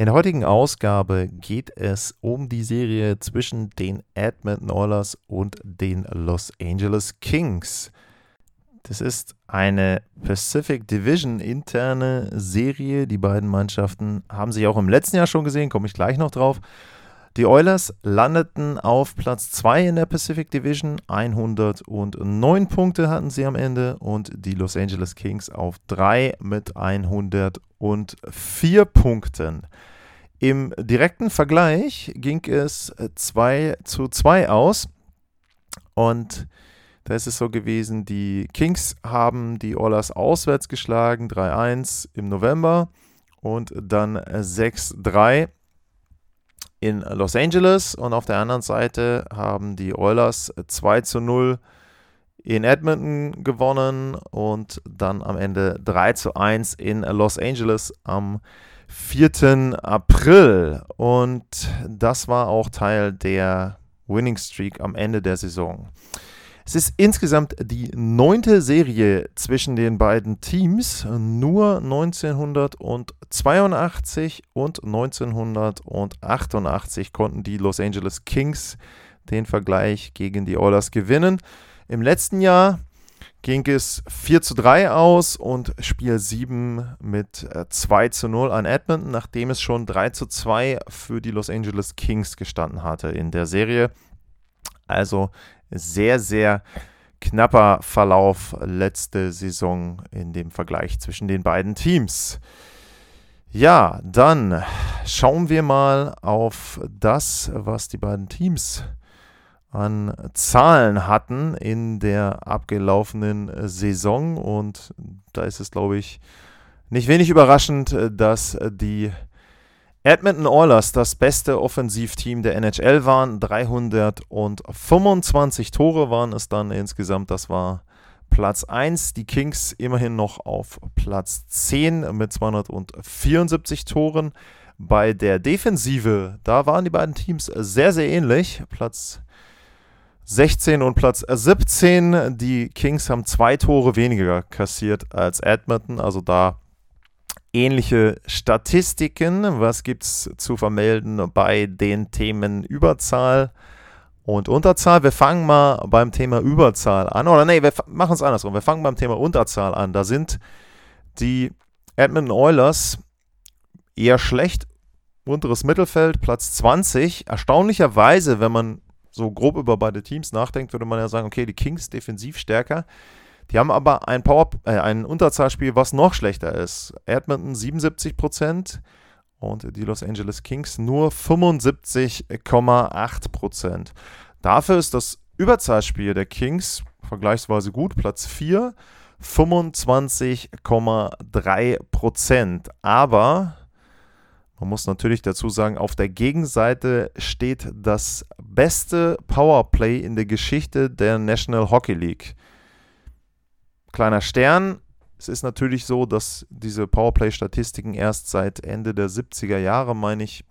In der heutigen Ausgabe geht es um die Serie zwischen den Edmonton Oilers und den Los Angeles Kings. Das ist eine Pacific Division interne Serie. Die beiden Mannschaften haben sich auch im letzten Jahr schon gesehen, komme ich gleich noch drauf. Die Oilers landeten auf Platz 2 in der Pacific Division. 109 Punkte hatten sie am Ende und die Los Angeles Kings auf 3 mit 104 Punkten. Im direkten Vergleich ging es 2 äh, zu 2 aus. Und da ist es so gewesen, die Kings haben die Oilers auswärts geschlagen, 3-1 im November und dann 6-3 in Los Angeles. Und auf der anderen Seite haben die Oilers 2 zu 0 in Edmonton gewonnen und dann am Ende 3 zu 1 in Los Angeles am 4. April. Und das war auch Teil der Winning Streak am Ende der Saison. Es ist insgesamt die neunte Serie zwischen den beiden Teams. Nur 1982 und 1988 konnten die Los Angeles Kings den Vergleich gegen die Oilers gewinnen. Im letzten Jahr ging es 4 zu 3 aus und Spiel 7 mit 2 äh, zu 0 an Edmonton, nachdem es schon 3 zu 2 für die Los Angeles Kings gestanden hatte in der Serie. Also sehr, sehr knapper Verlauf letzte Saison in dem Vergleich zwischen den beiden Teams. Ja, dann schauen wir mal auf das, was die beiden Teams an Zahlen hatten in der abgelaufenen Saison. Und da ist es, glaube ich, nicht wenig überraschend, dass die Edmonton Oilers das beste Offensivteam der NHL waren. 325 Tore waren es dann insgesamt. Das war Platz 1. Die Kings immerhin noch auf Platz 10 mit 274 Toren. Bei der Defensive, da waren die beiden Teams sehr, sehr ähnlich. Platz 16 und Platz 17. Die Kings haben zwei Tore weniger kassiert als Edmonton, also da ähnliche Statistiken. Was gibt es zu vermelden bei den Themen Überzahl und Unterzahl? Wir fangen mal beim Thema Überzahl an. Oder nee, wir machen es andersrum. Wir fangen beim Thema Unterzahl an. Da sind die Edmonton Oilers eher schlecht. Unteres Mittelfeld, Platz 20. Erstaunlicherweise, wenn man so grob über beide Teams nachdenkt, würde man ja sagen, okay, die Kings defensiv stärker. Die haben aber ein, Power, äh, ein Unterzahlspiel, was noch schlechter ist. Edmonton 77% und die Los Angeles Kings nur 75,8% Dafür ist das Überzahlspiel der Kings vergleichsweise gut, Platz 4, 25,3% Aber man muss natürlich dazu sagen, auf der Gegenseite steht das beste Powerplay in der Geschichte der National Hockey League. Kleiner Stern, es ist natürlich so, dass diese Powerplay-Statistiken erst seit Ende der 70er Jahre, meine ich,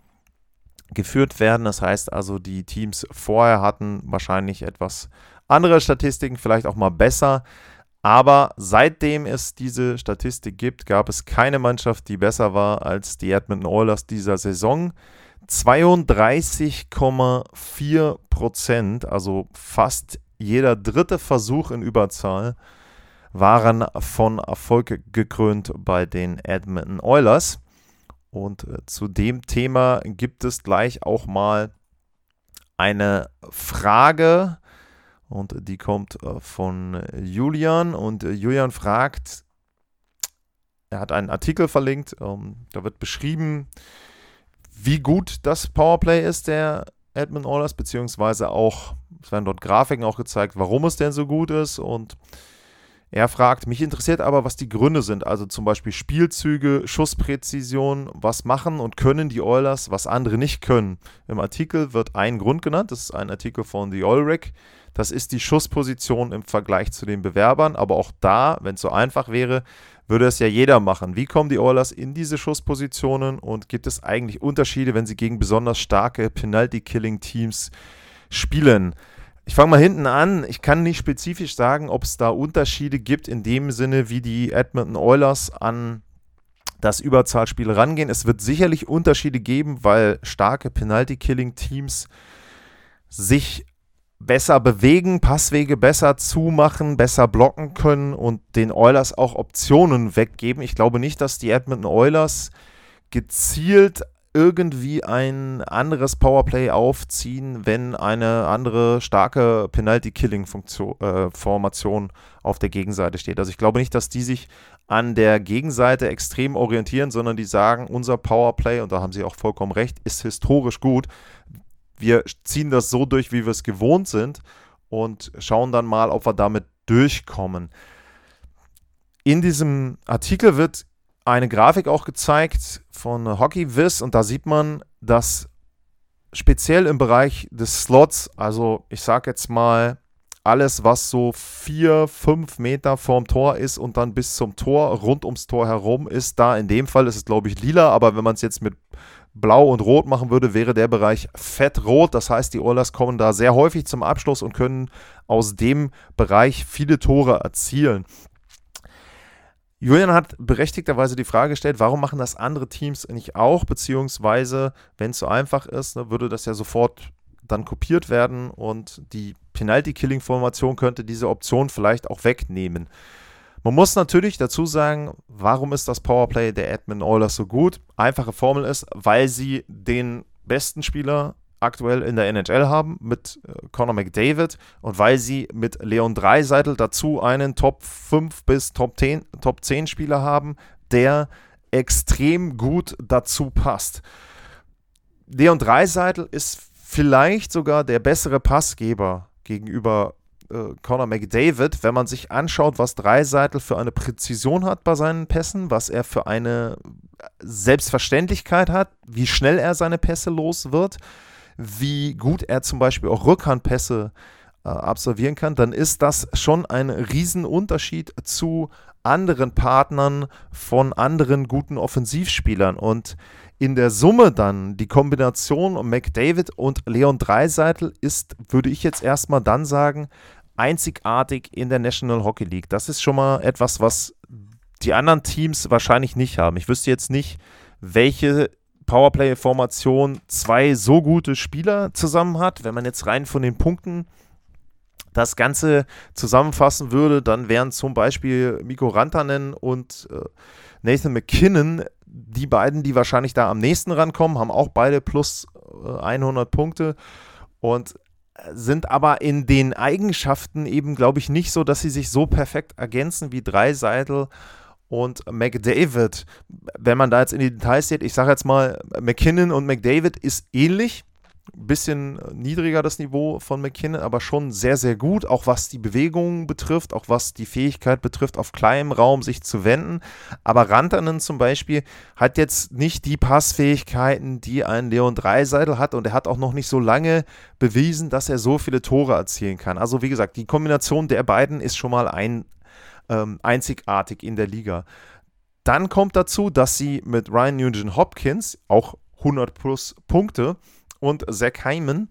geführt werden. Das heißt also, die Teams vorher hatten wahrscheinlich etwas andere Statistiken, vielleicht auch mal besser. Aber seitdem es diese Statistik gibt, gab es keine Mannschaft, die besser war als die Edmonton Oilers dieser Saison. 32,4 Prozent, also fast jeder dritte Versuch in Überzahl, waren von Erfolg gekrönt bei den Edmonton Oilers. Und äh, zu dem Thema gibt es gleich auch mal eine Frage. Und die kommt äh, von Julian. Und äh, Julian fragt, er hat einen Artikel verlinkt, ähm, da wird beschrieben, wie gut das Powerplay ist der Edmund Oilers, beziehungsweise auch, es werden dort Grafiken auch gezeigt, warum es denn so gut ist. Und Er fragt, mich interessiert aber, was die Gründe sind, also zum Beispiel Spielzüge, Schusspräzision, was machen und können die Oilers, was andere nicht können. Im Artikel wird ein Grund genannt, das ist ein Artikel von The Oilrick, das ist die Schussposition im Vergleich zu den Bewerbern, aber auch da, wenn es so einfach wäre, würde es ja jeder machen. Wie kommen die Oilers in diese Schusspositionen und gibt es eigentlich Unterschiede, wenn sie gegen besonders starke Penalty-Killing-Teams spielen? Ich fange mal hinten an. Ich kann nicht spezifisch sagen, ob es da Unterschiede gibt in dem Sinne, wie die Edmonton Oilers an das Überzahlspiel rangehen. Es wird sicherlich Unterschiede geben, weil starke Penalty-Killing-Teams sich besser bewegen, Passwege besser zumachen, besser blocken können und den Oilers auch Optionen weggeben. Ich glaube nicht, dass die Edmonton Oilers gezielt irgendwie ein anderes Powerplay aufziehen, wenn eine andere starke Penalty-Killing-Formation äh, auf der Gegenseite steht. Also ich glaube nicht, dass die sich an der Gegenseite extrem orientieren, sondern die sagen, unser Powerplay, und da haben sie auch vollkommen recht, ist historisch gut. Wir ziehen das so durch, wie wir es gewohnt sind und schauen dann mal, ob wir damit durchkommen. In diesem Artikel wird eine Grafik auch gezeigt von HockeyViz und da sieht man, dass speziell im Bereich des Slots, also ich sage jetzt mal alles, was so vier, fünf Meter vorm Tor ist und dann bis zum Tor, rund ums Tor herum ist, da in dem Fall ist es glaube ich lila, aber wenn man es jetzt mit Blau und Rot machen würde, wäre der Bereich fettrot. Das heißt, die Oilers kommen da sehr häufig zum Abschluss und können aus dem Bereich viele Tore erzielen. Julian hat berechtigterweise die Frage gestellt, warum machen das andere Teams nicht auch? Beziehungsweise, wenn es so einfach ist, ne, würde das ja sofort dann kopiert werden und die Penalty-Killing-Formation könnte diese Option vielleicht auch wegnehmen. Man muss natürlich dazu sagen, warum ist das Powerplay der Edmund Oilers so gut? Einfache Formel ist, weil sie den besten Spieler aktuell in der NHL haben mit äh, Conor McDavid und weil sie mit Leon Dreiseitel dazu einen Top 5 bis Top 10, Top 10 Spieler haben, der extrem gut dazu passt. Leon Dreiseitel ist vielleicht sogar der bessere Passgeber gegenüber äh, Conor McDavid, wenn man sich anschaut, was Dreiseitel für eine Präzision hat bei seinen Pässen, was er für eine Selbstverständlichkeit hat, wie schnell er seine Pässe los wird wie gut er zum Beispiel auch Rückhandpässe äh, absolvieren kann, dann ist das schon ein Riesenunterschied zu anderen Partnern von anderen guten Offensivspielern. Und in der Summe dann die Kombination McDavid und Leon Dreiseitel ist, würde ich jetzt erstmal dann sagen, einzigartig in der National Hockey League. Das ist schon mal etwas, was die anderen Teams wahrscheinlich nicht haben. Ich wüsste jetzt nicht, welche Powerplay-Formation zwei so gute Spieler zusammen hat. Wenn man jetzt rein von den Punkten das Ganze zusammenfassen würde, dann wären zum Beispiel Mikko Rantanen und äh, Nathan McKinnon die beiden, die wahrscheinlich da am nächsten rankommen, haben auch beide plus äh, 100 Punkte und sind aber in den Eigenschaften eben, glaube ich, nicht so, dass sie sich so perfekt ergänzen wie Dreiseitel und McDavid. Wenn man da jetzt in die Details sieht, ich sage jetzt mal, McKinnon und McDavid ist ähnlich. Bisschen niedriger das Niveau von McKinnon, aber schon sehr, sehr gut, auch was die Bewegung betrifft, auch was die Fähigkeit betrifft, auf kleinem Raum sich zu wenden. Aber Rantanen zum Beispiel hat jetzt nicht die Passfähigkeiten, die ein Leon Dreiseitel hat und er hat auch noch nicht so lange bewiesen, dass er so viele Tore erzielen kann. Also wie gesagt, die Kombination der beiden ist schon mal ein, ähm, einzigartig in der Liga. Dann kommt dazu, dass sie mit Ryan Nugent Hopkins auch 100 plus Punkte und Zach Hyman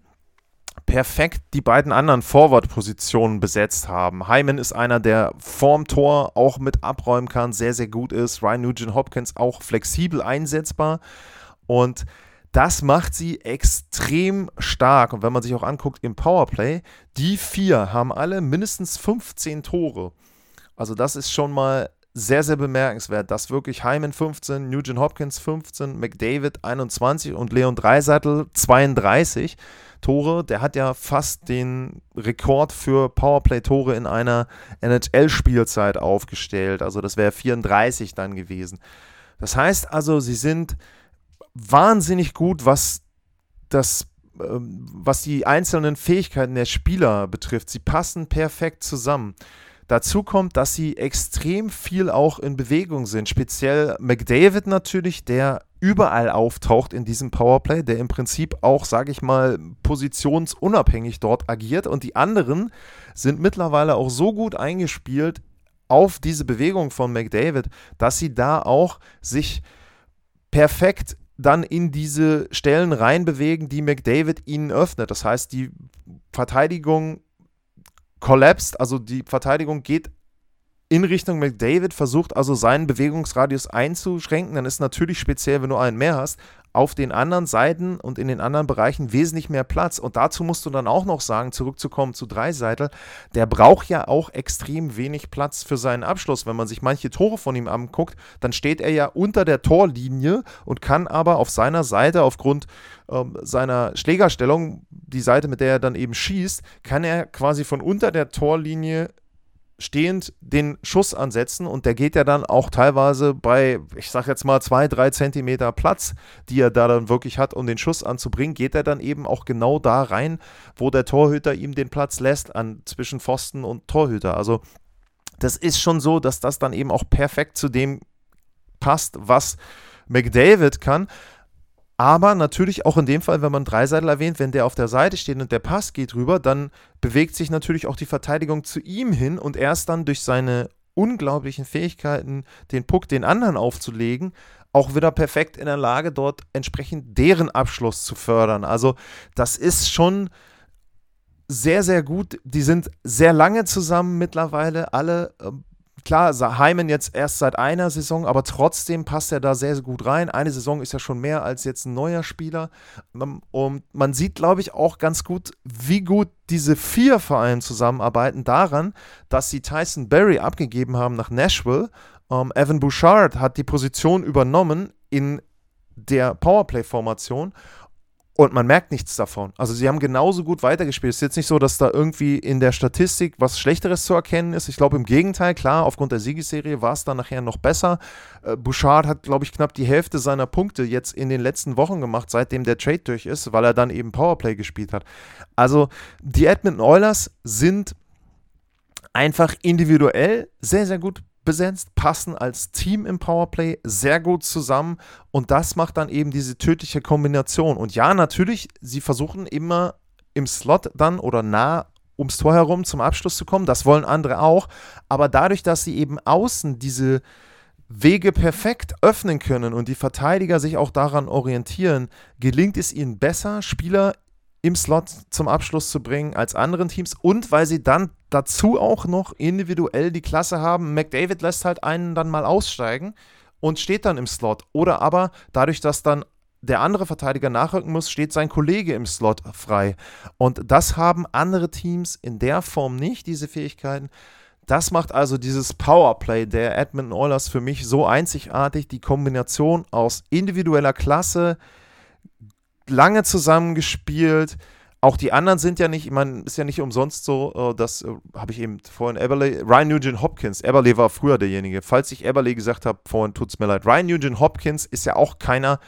perfekt die beiden anderen Forward-Positionen besetzt haben. Hyman ist einer, der vorm Tor auch mit abräumen kann, sehr, sehr gut ist. Ryan Nugent Hopkins auch flexibel einsetzbar und das macht sie extrem stark. Und wenn man sich auch anguckt im Powerplay, die vier haben alle mindestens 15 Tore. Also das ist schon mal sehr, sehr bemerkenswert, dass wirklich Hyman 15, Nugent Hopkins 15, McDavid 21 und Leon Dreiseitel 32 Tore. Der hat ja fast den Rekord für Powerplay-Tore in einer NHL-Spielzeit aufgestellt. Also das wäre 34 dann gewesen. Das heißt also, sie sind wahnsinnig gut, was das ähm, was die einzelnen Fähigkeiten der Spieler betrifft. Sie passen perfekt zusammen. Dazu kommt, dass sie extrem viel auch in Bewegung sind. Speziell McDavid natürlich, der überall auftaucht in diesem Powerplay, der im Prinzip auch, sage ich mal, positionsunabhängig dort agiert. Und die anderen sind mittlerweile auch so gut eingespielt auf diese Bewegung von McDavid, dass sie da auch sich perfekt dann in diese Stellen reinbewegen, die McDavid ihnen öffnet. Das heißt, die Verteidigung collapsed, also die Verteidigung geht in Richtung McDavid, versucht also seinen Bewegungsradius einzuschränken. Dann ist natürlich speziell, wenn du einen mehr hast, auf den anderen Seiten und in den anderen Bereichen wesentlich mehr Platz. Und dazu musst du dann auch noch sagen, zurückzukommen zu Dreiseitel, der braucht ja auch extrem wenig Platz für seinen Abschluss. Wenn man sich manche Tore von ihm anguckt, dann steht er ja unter der Torlinie und kann aber auf seiner Seite aufgrund ähm, seiner Schlägerstellung, die Seite, mit der er dann eben schießt, kann er quasi von unter der Torlinie stehend den Schuss ansetzen und der geht ja dann auch teilweise bei, ich sag jetzt mal, zwei, drei Zentimeter Platz, die er da dann wirklich hat, um den Schuss anzubringen, geht er dann eben auch genau da rein, wo der Torhüter ihm den Platz lässt, an zwischen Pfosten und Torhüter. Also das ist schon so, dass das dann eben auch perfekt zu dem passt, was McDavid kann. Aber natürlich auch in dem Fall, wenn man Dreiseitel erwähnt, wenn der auf der Seite steht und der Pass geht rüber, dann bewegt sich natürlich auch die Verteidigung zu ihm hin und erst dann durch seine unglaublichen Fähigkeiten, den Puck den anderen aufzulegen, auch wieder perfekt in der Lage, dort entsprechend deren Abschluss zu fördern. Also das ist schon sehr, sehr gut. Die sind sehr lange zusammen mittlerweile, alle ähm, klar, Heimen jetzt erst seit einer Saison, aber trotzdem passt er da sehr, sehr gut rein. Eine Saison ist ja schon mehr als jetzt ein neuer Spieler. Ähm, und man sieht, glaube ich, auch ganz gut, wie gut diese vier allem zusammenarbeiten daran, dass sie Tyson Berry abgegeben haben nach Nashville. Ähm, Evan Bouchard hat die Position übernommen in der Powerplay-Formation und man merkt nichts davon. Also sie haben genauso gut weitergespielt. Es ist jetzt nicht so, dass da irgendwie in der Statistik was Schlechteres zu erkennen ist. Ich glaube im Gegenteil, klar, aufgrund der Siegesserie war es dann nachher noch besser. Äh, Bouchard hat, glaube ich, knapp die Hälfte seiner Punkte jetzt in den letzten Wochen gemacht, seitdem der Trade durch ist, weil er dann eben Powerplay gespielt hat. Also die Edmonton Oilers sind einfach individuell sehr, sehr gut besetzt, passen als Team im Powerplay sehr gut zusammen und das macht dann eben diese tödliche Kombination. Und ja, natürlich, sie versuchen immer im Slot dann oder nah ums Tor herum zum Abschluss zu kommen. Das wollen andere auch. Aber dadurch, dass sie eben außen diese Wege perfekt öffnen können und die Verteidiger sich auch daran orientieren, gelingt es ihnen besser, Spieler im Slot zum Abschluss zu bringen als anderen Teams und weil sie dann dazu auch noch individuell die Klasse haben. McDavid lässt halt einen dann mal aussteigen und steht dann im Slot. Oder aber dadurch, dass dann der andere Verteidiger nachrücken muss, steht sein Kollege im Slot frei. Und das haben andere Teams in der Form nicht, diese Fähigkeiten. Das macht also dieses Powerplay der Edmonton Oilers für mich so einzigartig. Die Kombination aus individueller Klasse, lange zusammengespielt. Auch die anderen sind ja nicht, ich meine, ist ja nicht umsonst so, äh, das äh, habe ich eben vorhin Eberle, Ryan Nugent Hopkins, Eberle war früher derjenige. Falls ich Eberle gesagt habe, vorhin tut es mir leid. Ryan Nugent Hopkins ist ja auch keiner,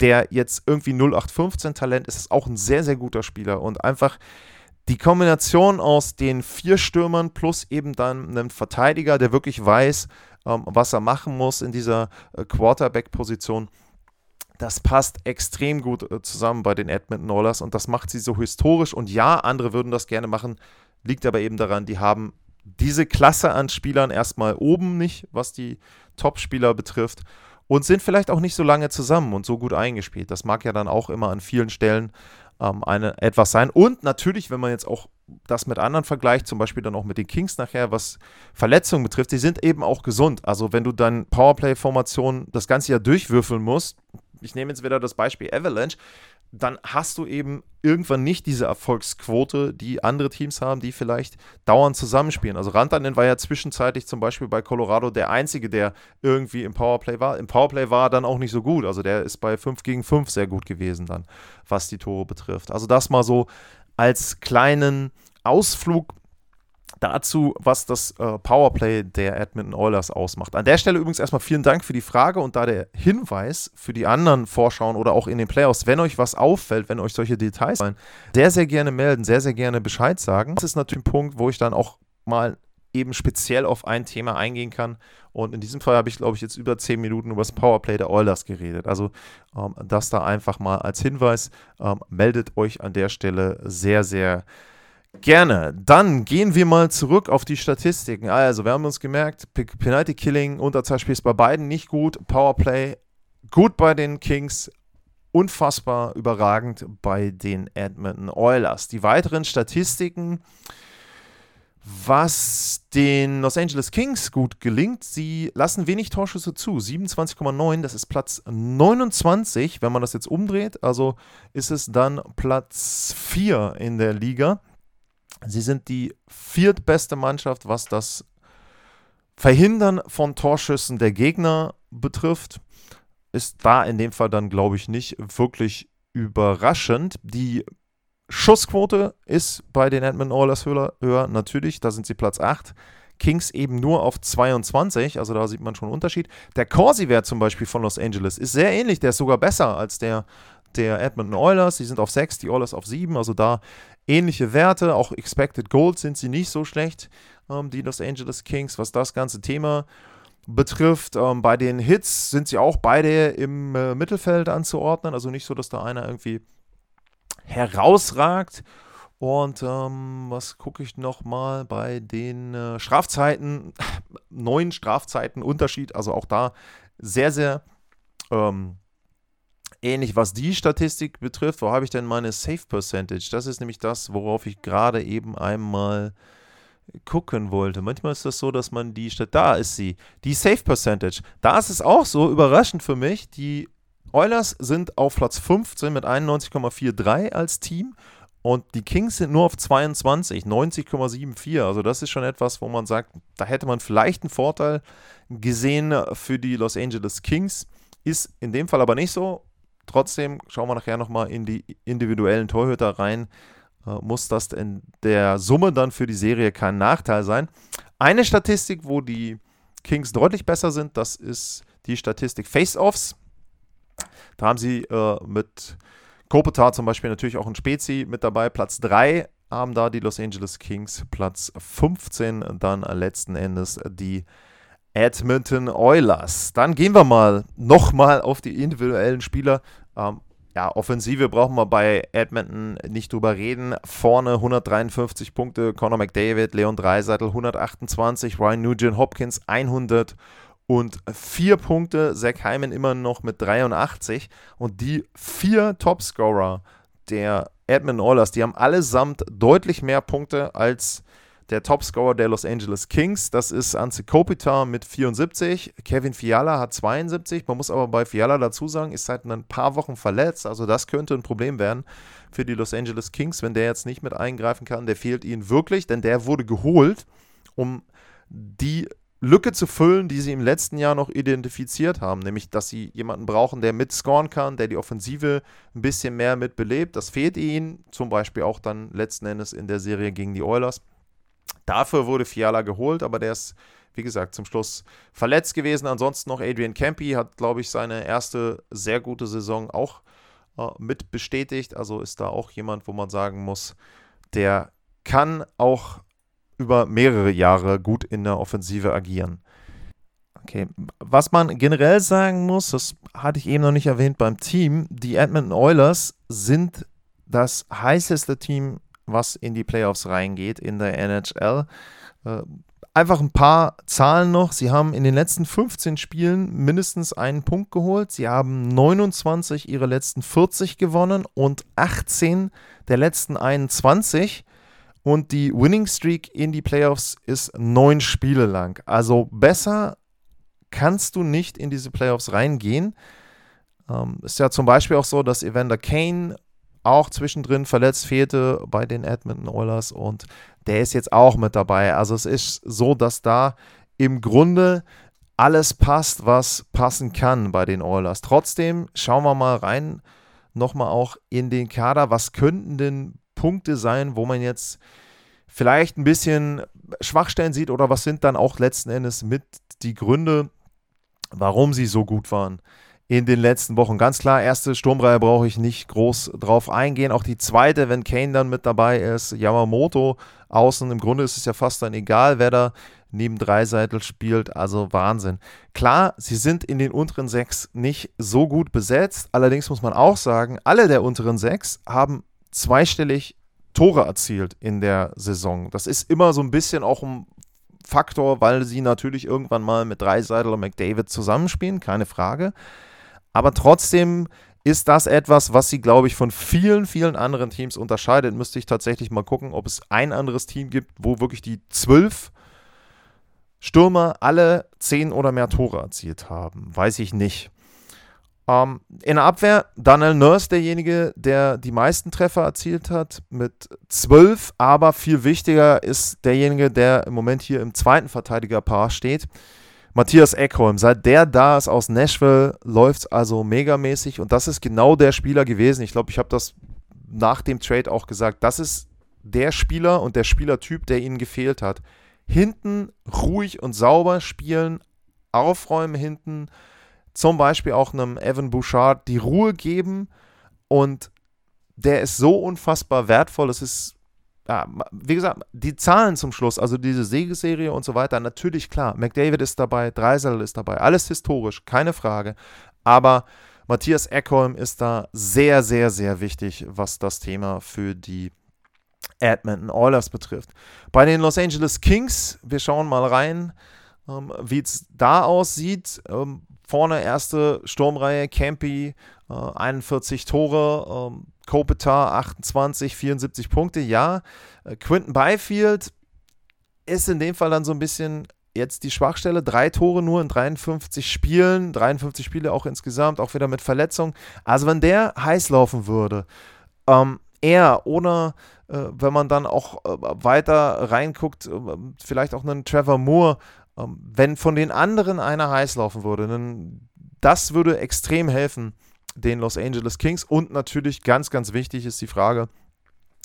der jetzt irgendwie 0815 Talent ist, ist auch ein sehr, sehr guter Spieler und einfach die Kombination aus den vier Stürmern plus eben dann einem Verteidiger, der wirklich weiß, ähm, was er machen muss in dieser äh, Quarterback-Position das passt extrem gut äh, zusammen bei den Edmonton Oilers und das macht sie so historisch. Und ja, andere würden das gerne machen, liegt aber eben daran, die haben diese Klasse an Spielern erstmal oben nicht, was die Top-Spieler betrifft und sind vielleicht auch nicht so lange zusammen und so gut eingespielt. Das mag ja dann auch immer an vielen Stellen ähm, eine, etwas sein. Und natürlich, wenn man jetzt auch das mit anderen vergleicht, zum Beispiel dann auch mit den Kings nachher, was Verletzungen betrifft, die sind eben auch gesund. Also wenn du dann Powerplay-Formation das ganze Jahr durchwürfeln musst, ich nehme jetzt wieder das Beispiel Avalanche, dann hast du eben irgendwann nicht diese Erfolgsquote, die andere Teams haben, die vielleicht dauernd zusammenspielen. Also Rantanen war ja zwischenzeitlich zum Beispiel bei Colorado der Einzige, der irgendwie im Powerplay war. Im Powerplay war er dann auch nicht so gut. Also der ist bei 5 gegen 5 sehr gut gewesen dann, was die Tore betrifft. Also das mal so als kleinen Ausflug dazu, was das äh, Powerplay der Edmonton Oilers ausmacht. An der Stelle übrigens erstmal vielen Dank für die Frage und da der Hinweis für die anderen Vorschauen oder auch in den Playoffs, wenn euch was auffällt, wenn euch solche Details fallen, sehr, sehr gerne melden, sehr, sehr gerne Bescheid sagen. Das ist natürlich ein Punkt, wo ich dann auch mal eben speziell auf ein Thema eingehen kann. Und in diesem Fall habe ich, glaube ich, jetzt über zehn Minuten über das Powerplay der Oilers geredet. Also ähm, das da einfach mal als Hinweis. Ähm, meldet euch an der Stelle sehr, sehr gerne. Dann gehen wir mal zurück auf die Statistiken. Also wir haben uns gemerkt, Penalty Killing, Unterzahlspiel ist bei beiden nicht gut. Powerplay gut bei den Kings, unfassbar überragend bei den Edmonton Oilers. Die weiteren Statistiken was den Los Angeles Kings gut gelingt, sie lassen wenig Torschüsse zu. 27,9, das ist Platz 29, wenn man das jetzt umdreht. Also ist es dann Platz 4 in der Liga. Sie sind die viertbeste Mannschaft, was das Verhindern von Torschüssen der Gegner betrifft. Ist da in dem Fall dann, glaube ich, nicht wirklich überraschend. Die Schussquote ist bei den Edmonton Oilers höher, natürlich, da sind sie Platz 8. Kings eben nur auf 22, also da sieht man schon einen Unterschied. Der Corsi-Wert zum Beispiel von Los Angeles ist sehr ähnlich, der ist sogar besser als der der Edmonton Oilers. Die sind auf 6, die Oilers auf 7, also da ähnliche Werte. Auch Expected Goals sind sie nicht so schlecht, ähm, die Los Angeles Kings, was das ganze Thema betrifft. Ähm, bei den Hits sind sie auch beide im äh, Mittelfeld anzuordnen, also nicht so, dass da einer irgendwie herausragt. Und ähm, was gucke ich nochmal bei den äh, Strafzeiten? Neun Strafzeiten Unterschied, also auch da sehr, sehr ähm, ähnlich, was die Statistik betrifft. Wo habe ich denn meine Safe Percentage? Das ist nämlich das, worauf ich gerade eben einmal gucken wollte. Manchmal ist das so, dass man die Stadt, da ist sie, die Safe Percentage. Da ist es auch so überraschend für mich, die Oilers sind auf Platz 15 mit 91,43 als Team und die Kings sind nur auf 22, 90,74. Also das ist schon etwas, wo man sagt, da hätte man vielleicht einen Vorteil gesehen für die Los Angeles Kings. Ist in dem Fall aber nicht so. Trotzdem schauen wir nachher nochmal in die individuellen Torhüter rein. Äh, muss das in der Summe dann für die Serie kein Nachteil sein. Eine Statistik, wo die Kings deutlich besser sind, das ist die Statistik Face-Offs. Da haben sie äh, mit Kopitar zum Beispiel natürlich auch ein Spezi mit dabei. Platz 3 haben da die Los Angeles Kings. Platz 15 dann letzten Endes die Edmonton Oilers. Dann gehen wir mal nochmal auf die individuellen Spieler. Ähm, ja, Offensive brauchen wir bei Edmonton nicht drüber reden. Vorne 153 Punkte, Conor McDavid, Leon Dreiseitel 128, Ryan Nugent Hopkins 100 und vier Punkte. Zach Hyman immer noch mit 83. Und die vier Topscorer der Edmund Oilers, die haben allesamt deutlich mehr Punkte als der Topscorer der Los Angeles Kings. Das ist Anze Kopitar mit 74. Kevin Fiala hat 72. Man muss aber bei Fiala dazu sagen, ist seit ein paar Wochen verletzt. Also das könnte ein Problem werden für die Los Angeles Kings, wenn der jetzt nicht mit eingreifen kann. Der fehlt ihnen wirklich, denn der wurde geholt, um die Lücke zu füllen, die sie im letzten Jahr noch identifiziert haben, nämlich dass sie jemanden brauchen, der mitscoren kann, der die Offensive ein bisschen mehr mitbelebt. Das fehlt ihnen, zum Beispiel auch dann letzten Endes in der Serie gegen die Oilers. Dafür wurde Fiala geholt, aber der ist, wie gesagt, zum Schluss verletzt gewesen. Ansonsten noch Adrian Campy hat, glaube ich, seine erste sehr gute Saison auch äh, mit bestätigt. Also ist da auch jemand, wo man sagen muss, der kann auch über mehrere Jahre gut in der Offensive agieren. Okay, was man generell sagen muss, das hatte ich eben noch nicht erwähnt beim Team, die Edmonton Oilers sind das heißeste Team, was in die Playoffs reingeht in der NHL. Äh, einfach ein paar Zahlen noch. Sie haben in den letzten 15 Spielen mindestens einen Punkt geholt. Sie haben 29 ihrer letzten 40 gewonnen und 18 der letzten 21. Und die Winning Streak in die Playoffs ist neun Spiele lang. Also besser kannst du nicht in diese Playoffs reingehen. Ähm, ist ja zum Beispiel auch so, dass Evander Kane auch zwischendrin verletzt fehlte bei den Edmonton Oilers und der ist jetzt auch mit dabei. Also es ist so, dass da im Grunde alles passt, was passen kann bei den Oilers. Trotzdem schauen wir mal rein, nochmal auch in den Kader. Was könnten denn Punkte sein, wo man jetzt vielleicht ein bisschen Schwachstellen sieht oder was sind dann auch letzten Endes mit die Gründe, warum sie so gut waren in den letzten Wochen. Ganz klar, erste Sturmreihe brauche ich nicht groß drauf eingehen. Auch die zweite, wenn Kane dann mit dabei ist, Yamamoto außen. Im Grunde ist es ja fast dann egal, wer da neben Dreiseitel spielt. Also Wahnsinn. Klar, sie sind in den unteren sechs nicht so gut besetzt. Allerdings muss man auch sagen, alle der unteren sechs haben zweistellig Tore erzielt in der Saison. Das ist immer so ein bisschen auch ein Faktor, weil sie natürlich irgendwann mal mit Dreiseitel und McDavid zusammenspielen, keine Frage. Aber trotzdem ist das etwas, was sie, glaube ich, von vielen, vielen anderen Teams unterscheidet. Müsste ich tatsächlich mal gucken, ob es ein anderes Team gibt, wo wirklich die zwölf Stürmer alle zehn oder mehr Tore erzielt haben. Weiß ich nicht. Ähm, in der Abwehr Daniel Nurse, derjenige, der die meisten Treffer erzielt hat, mit zwölf. Aber viel wichtiger ist derjenige, der im Moment hier im zweiten Verteidigerpaar steht. Matthias Eckholm, seit der da ist aus Nashville, läuft es also megamäßig und das ist genau der Spieler gewesen. Ich glaube, ich habe das nach dem Trade auch gesagt. Das ist der Spieler und der Spielertyp, der ihnen gefehlt hat. Hinten ruhig und sauber spielen, aufräumen hinten, zum Beispiel auch einem Evan Bouchard die Ruhe geben und der ist so unfassbar wertvoll. Es ist ja, wie gesagt, die Zahlen zum Schluss, also diese Siegesserie und so weiter, natürlich klar. McDavid ist dabei, Dreisel ist dabei, alles historisch, keine Frage. Aber Matthias Eckholm ist da sehr, sehr, sehr wichtig, was das Thema für die Edmonton Oilers betrifft. Bei den Los Angeles Kings, wir schauen mal rein, ähm, wie es da aussieht. Ähm, vorne erste Sturmreihe, Campy, äh, 41 Tore. Ähm, Kopitar 28, 74 Punkte, ja. Äh, Quinton Byfield ist in dem Fall dann so ein bisschen jetzt die Schwachstelle. Drei Tore nur in 53 Spielen, 53 Spiele auch insgesamt, auch wieder mit Verletzung. Also wenn der heiß laufen würde, ähm, er oder äh, wenn man dann auch äh, weiter reinguckt, äh, vielleicht auch einen Trevor Moore, wenn von den anderen einer heiß laufen würde, dann das würde extrem helfen den Los Angeles Kings. Und natürlich ganz, ganz wichtig ist die Frage,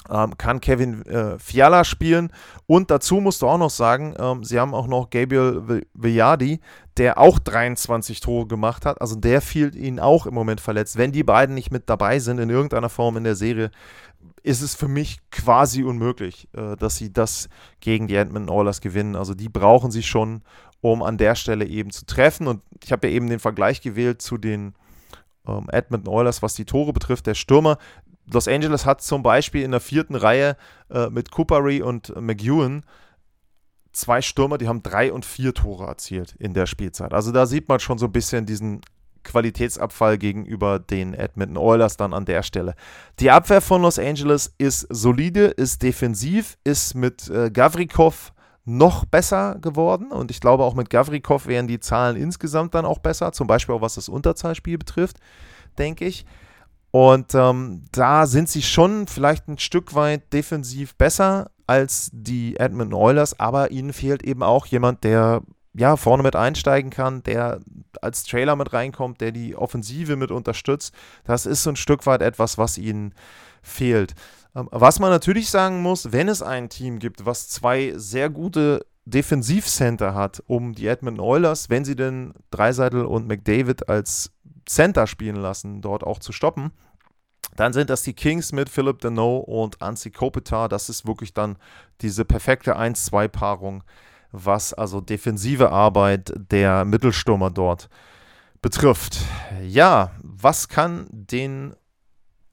ähm, kann Kevin äh, Fiala spielen? Und dazu musst du auch noch sagen, ähm, sie haben auch noch Gabriel Villardi, der auch 23 Tore gemacht hat. Also der fiel ihnen auch im Moment verletzt. Wenn die beiden nicht mit dabei sind in irgendeiner Form in der Serie, ist es für mich quasi unmöglich, äh, dass sie das gegen die Edmonton Oilers gewinnen. Also die brauchen sie schon, um an der Stelle eben zu treffen. Und ich habe ja eben den Vergleich gewählt zu den ähm, Edmonton Oilers, was die Tore betrifft. Der Stürmer Los Angeles hat zum Beispiel in der vierten Reihe äh, mit Coopery und McEwen zwei Stürmer, die haben drei und vier Tore erzielt in der Spielzeit. Also da sieht man schon so ein bisschen diesen Qualitätsabfall gegenüber den Edmonton Oilers dann an der Stelle. Die Abwehr von Los Angeles ist solide, ist defensiv, ist mit äh, Gavrikov noch besser geworden und ich glaube auch mit Gavrikov wären die Zahlen insgesamt dann auch besser, zum Beispiel auch was das Unterzahlspiel betrifft, denke ich. Und ähm, da sind sie schon vielleicht ein Stück weit defensiv besser als die Edmonton Oilers, aber ihnen fehlt eben auch jemand, der ja vorne mit einsteigen kann, der als Trailer mit reinkommt, der die Offensive mit unterstützt. Das ist so ein Stück weit etwas, was ihnen fehlt. Ähm, was man natürlich sagen muss, wenn es ein Team gibt, was zwei sehr gute Defensivcenter hat, um die Edmonton Oilers, wenn sie denn Dreiseitel und McDavid als Center spielen lassen, dort auch zu stoppen, dann sind das die Kings mit Philip Deneau und Ansi Kopitar. Das ist wirklich dann diese perfekte 1-2-Paarung, was also defensive Arbeit der Mittelstürmer dort betrifft. Ja, was kann den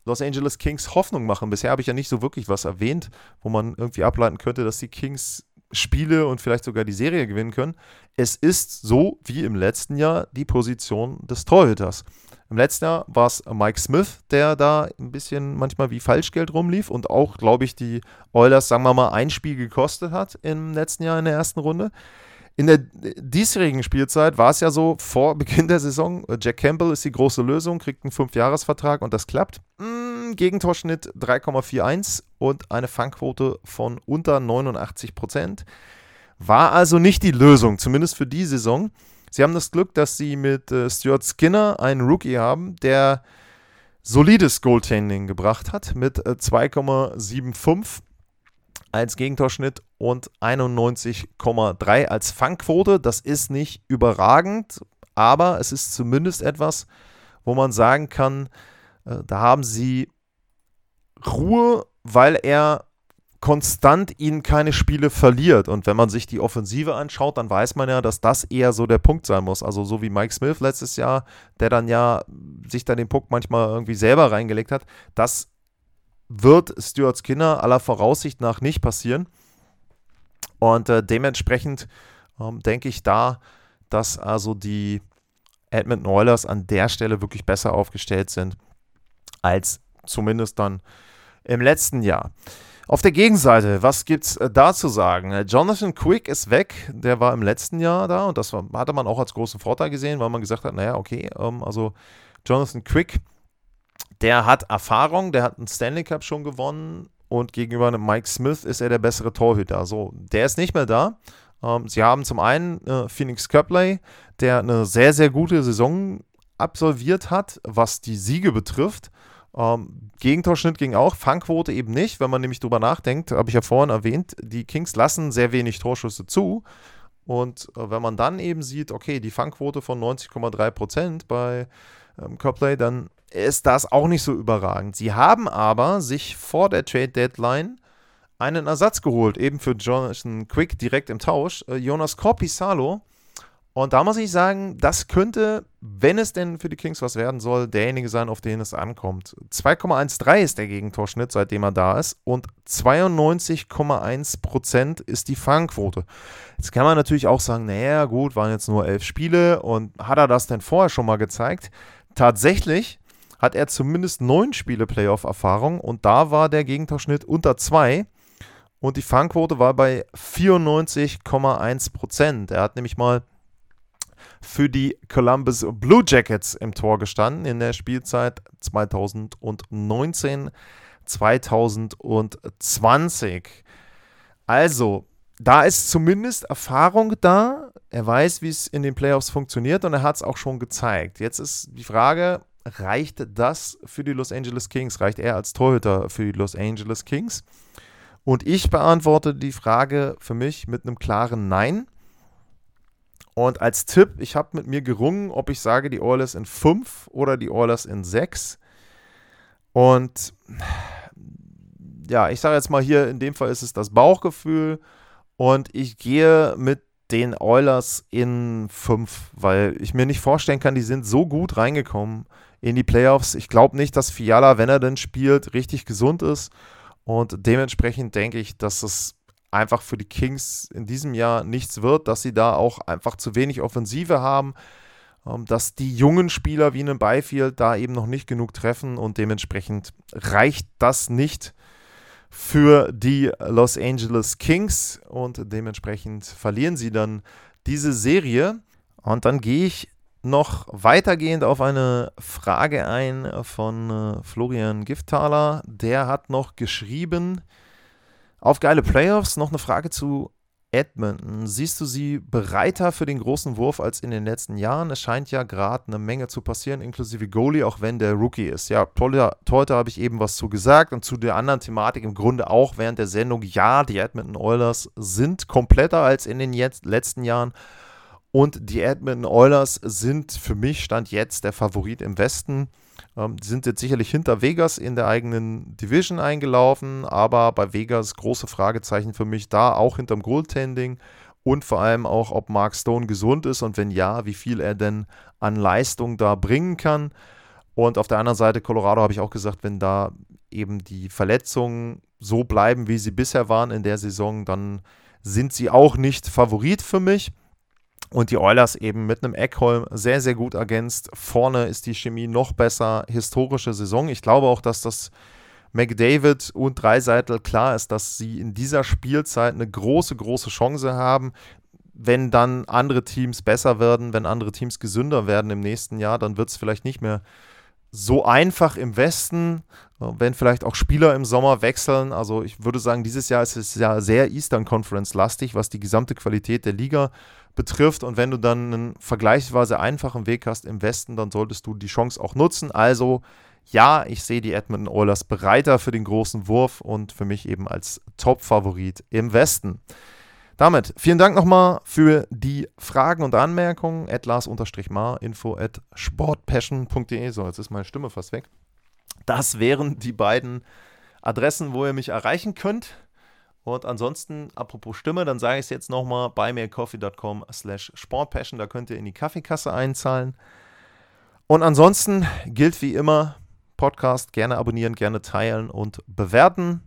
Los Angeles Kings Hoffnung machen. Bisher habe ich ja nicht so wirklich was erwähnt, wo man irgendwie ableiten könnte, dass die Kings Spiele und vielleicht sogar die Serie gewinnen können. Es ist so wie im letzten Jahr die Position des Torhüters. Im letzten Jahr war es Mike Smith, der da ein bisschen manchmal wie Falschgeld rumlief und auch, glaube ich, die Oilers, sagen wir mal, ein Spiel gekostet hat im letzten Jahr in der ersten Runde. In der diesjährigen Spielzeit war es ja so, vor Beginn der Saison, Jack Campbell ist die große Lösung, kriegt einen Fünfjahresvertrag und das klappt. Mm, Gegentorschnitt 3,41 und eine Fangquote von unter 89 Prozent. War also nicht die Lösung, zumindest für die Saison. Sie haben das Glück, dass sie mit äh, Stuart Skinner einen Rookie haben, der solides Goaltending gebracht hat mit äh, 2,75 als Gegentorschnitt und 91,3 als Fangquote. Das ist nicht überragend, aber es ist zumindest etwas, wo man sagen kann, da haben sie Ruhe, weil er konstant ihnen keine Spiele verliert. Und wenn man sich die Offensive anschaut, dann weiß man ja, dass das eher so der Punkt sein muss. Also so wie Mike Smith letztes Jahr, der dann ja sich da den Puck manchmal irgendwie selber reingelegt hat. Das wird Stuart Skinner aller Voraussicht nach nicht passieren. Und äh, dementsprechend ähm, denke ich da, dass also die Edmonton Oilers an der Stelle wirklich besser aufgestellt sind als zumindest dann im letzten Jahr. Auf der Gegenseite, was gibt's äh, da zu sagen? Äh, Jonathan Quick ist weg, der war im letzten Jahr da und das war, hatte man auch als großen Vorteil gesehen, weil man gesagt hat, naja, okay, ähm, also Jonathan Quick, der hat Erfahrung, der hat einen Stanley Cup schon gewonnen und gegenüber einem Mike Smith ist er der bessere Torhüter. So, der ist nicht mehr da. Ähm, sie haben zum einen äh, Phoenix Copley, der eine sehr, sehr gute Saison absolviert hat, was die Siege betrifft. Ähm, Gegentorschnitt ging auch, Fangquote eben nicht, wenn man nämlich drüber nachdenkt, habe ich ja vorhin erwähnt, die Kings lassen sehr wenig Torschüsse zu. Und äh, wenn man dann eben sieht, okay, die Fangquote von 90,3% bei ähm, Copley, dann ist das auch nicht so überragend. Sie haben aber sich vor der Trade Deadline einen Ersatz geholt, eben für Jonathan Quick direkt im Tausch. Äh, Jonas Korpisalo und da muss ich sagen, das könnte, wenn es denn für die Kings was werden soll, derjenige sein, auf den es ankommt. 2,13 ist der Gegentorschnitt, seitdem er da ist. Und 92,1% ist die Fangquote. Jetzt kann man natürlich auch sagen, naja, gut, waren jetzt nur elf Spiele. Und hat er das denn vorher schon mal gezeigt? Tatsächlich hat er zumindest neun Spiele Playoff-Erfahrung. Und da war der Gegentorschnitt unter 2. Und die Fangquote war bei 94,1%. Er hat nämlich mal für die Columbus Blue Jackets im Tor gestanden in der Spielzeit 2019, 2020. Also, da ist zumindest Erfahrung da. Er weiß, wie es in den Playoffs funktioniert und er hat es auch schon gezeigt. Jetzt ist die Frage, reicht das für die Los Angeles Kings? Reicht er als Torhüter für die Los Angeles Kings? Und ich beantworte die Frage für mich mit einem klaren Nein. Und als Tipp, ich habe mit mir gerungen, ob ich sage die Oilers in 5 oder die Oilers in 6. Und ja, ich sage jetzt mal hier, in dem Fall ist es das Bauchgefühl. Und ich gehe mit den Oilers in 5, weil ich mir nicht vorstellen kann, die sind so gut reingekommen in die Playoffs. Ich glaube nicht, dass Fiala, wenn er denn spielt, richtig gesund ist. Und dementsprechend denke ich, dass es einfach für die Kings in diesem Jahr nichts wird, dass sie da auch einfach zu wenig Offensive haben, ähm, dass die jungen Spieler wie einen Byfield da eben noch nicht genug treffen und dementsprechend reicht das nicht für die Los Angeles Kings und dementsprechend verlieren sie dann diese Serie. Und dann gehe ich noch weitergehend auf eine Frage ein von äh, Florian Giftaler. Der hat noch geschrieben, auf geile Playoffs noch eine Frage zu Edmonton. Siehst du sie bereiter für den großen Wurf als in den letzten Jahren? Es scheint ja gerade eine Menge zu passieren, inklusive Goalie, auch wenn der Rookie ist. Ja, tolle Torte habe ich eben was zu gesagt und zu der anderen Thematik im Grunde auch während der Sendung. Ja, die Edmonton Oilers sind kompletter als in den jetzt, letzten Jahren. Und die Edmonton Oilers sind für mich Stand jetzt der Favorit im Westen. Ähm, die sind jetzt sicherlich hinter Vegas in der eigenen Division eingelaufen, aber bei Vegas große Fragezeichen für mich da, auch hinterm Goaltending und vor allem auch, ob Mark Stone gesund ist und wenn ja, wie viel er denn an Leistung da bringen kann. Und auf der anderen Seite, Colorado habe ich auch gesagt, wenn da eben die Verletzungen so bleiben, wie sie bisher waren in der Saison, dann sind sie auch nicht Favorit für mich. Und die Oilers eben mit einem Eckholm sehr, sehr gut ergänzt. Vorne ist die Chemie noch besser. Historische Saison. Ich glaube auch, dass das McDavid und Dreiseitel klar ist, dass sie in dieser Spielzeit eine große, große Chance haben. Wenn dann andere Teams besser werden, wenn andere Teams gesünder werden im nächsten Jahr, dann wird es vielleicht nicht mehr so einfach im Westen, wenn vielleicht auch Spieler im Sommer wechseln. Also ich würde sagen, dieses Jahr ist es ja sehr Eastern Conference lastig, was die gesamte Qualität der Liga betrifft. Und wenn du dann einen vergleichsweise einfachen Weg hast im Westen, dann solltest du die Chance auch nutzen. Also ja, ich sehe die Edmonton Oilers bereiter für den großen Wurf und für mich eben als Top-Favorit im Westen. Damit vielen Dank nochmal für die Fragen und Anmerkungen. Atlas-mar, info at sportpassion.de. So, jetzt ist meine Stimme fast weg. Das wären die beiden Adressen, wo ihr mich erreichen könnt. Und ansonsten, apropos Stimme, dann sage ich es jetzt nochmal, bei mircoffee.com slash sportpassion. Da könnt ihr in die Kaffeekasse einzahlen. Und ansonsten gilt wie immer, Podcast gerne abonnieren, gerne teilen und bewerten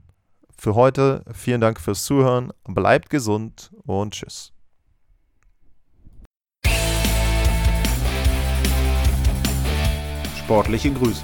für heute vielen Dank fürs Zuhören. Bleibt gesund und tschüss. Sportliche Grüße.